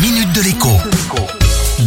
minute de l'écho.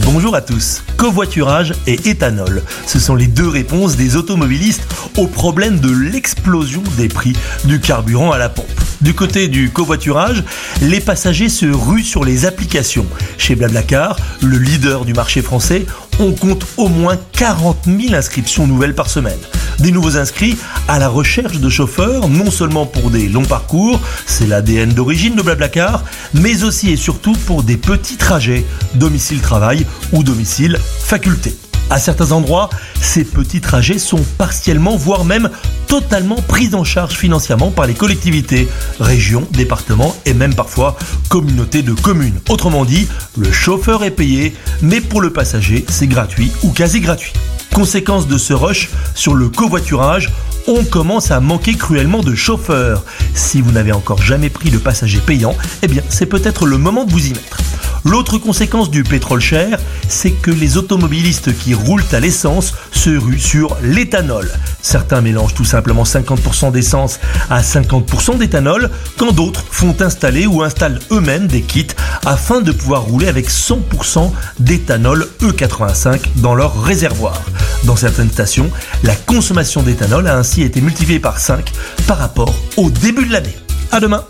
Bonjour à tous. Covoiturage et éthanol, ce sont les deux réponses des automobilistes au problème de l'explosion des prix du carburant à la pompe. Du côté du covoiturage, les passagers se ruent sur les applications. Chez Blablacar, le leader du marché français, on compte au moins 40 000 inscriptions nouvelles par semaine. Des nouveaux inscrits à la recherche de chauffeurs, non seulement pour des longs parcours, c'est l'ADN d'origine de Blablacar, mais aussi et surtout pour des petits trajets, domicile-travail ou domicile-faculté. À certains endroits, ces petits trajets sont partiellement, voire même totalement pris en charge financièrement par les collectivités, régions, départements et même parfois communautés de communes. Autrement dit, le chauffeur est payé, mais pour le passager, c'est gratuit ou quasi gratuit. Conséquence de ce rush sur le covoiturage, on commence à manquer cruellement de chauffeurs. Si vous n'avez encore jamais pris de passager payant, eh bien c'est peut-être le moment de vous y mettre. L'autre conséquence du pétrole cher, c'est que les automobilistes qui roulent à l'essence se ruent sur l'éthanol. Certains mélangent tout simplement 50% d'essence à 50% d'éthanol, quand d'autres font installer ou installent eux-mêmes des kits afin de pouvoir rouler avec 100% d'éthanol E85 dans leur réservoir. Dans certaines stations, la consommation d'éthanol a ainsi été multipliée par 5 par rapport au début de l'année. À demain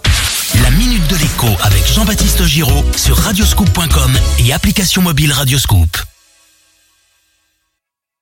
La minute de l'écho avec Jean-Baptiste Giraud sur radioscoop.com et application mobile Radioscoop.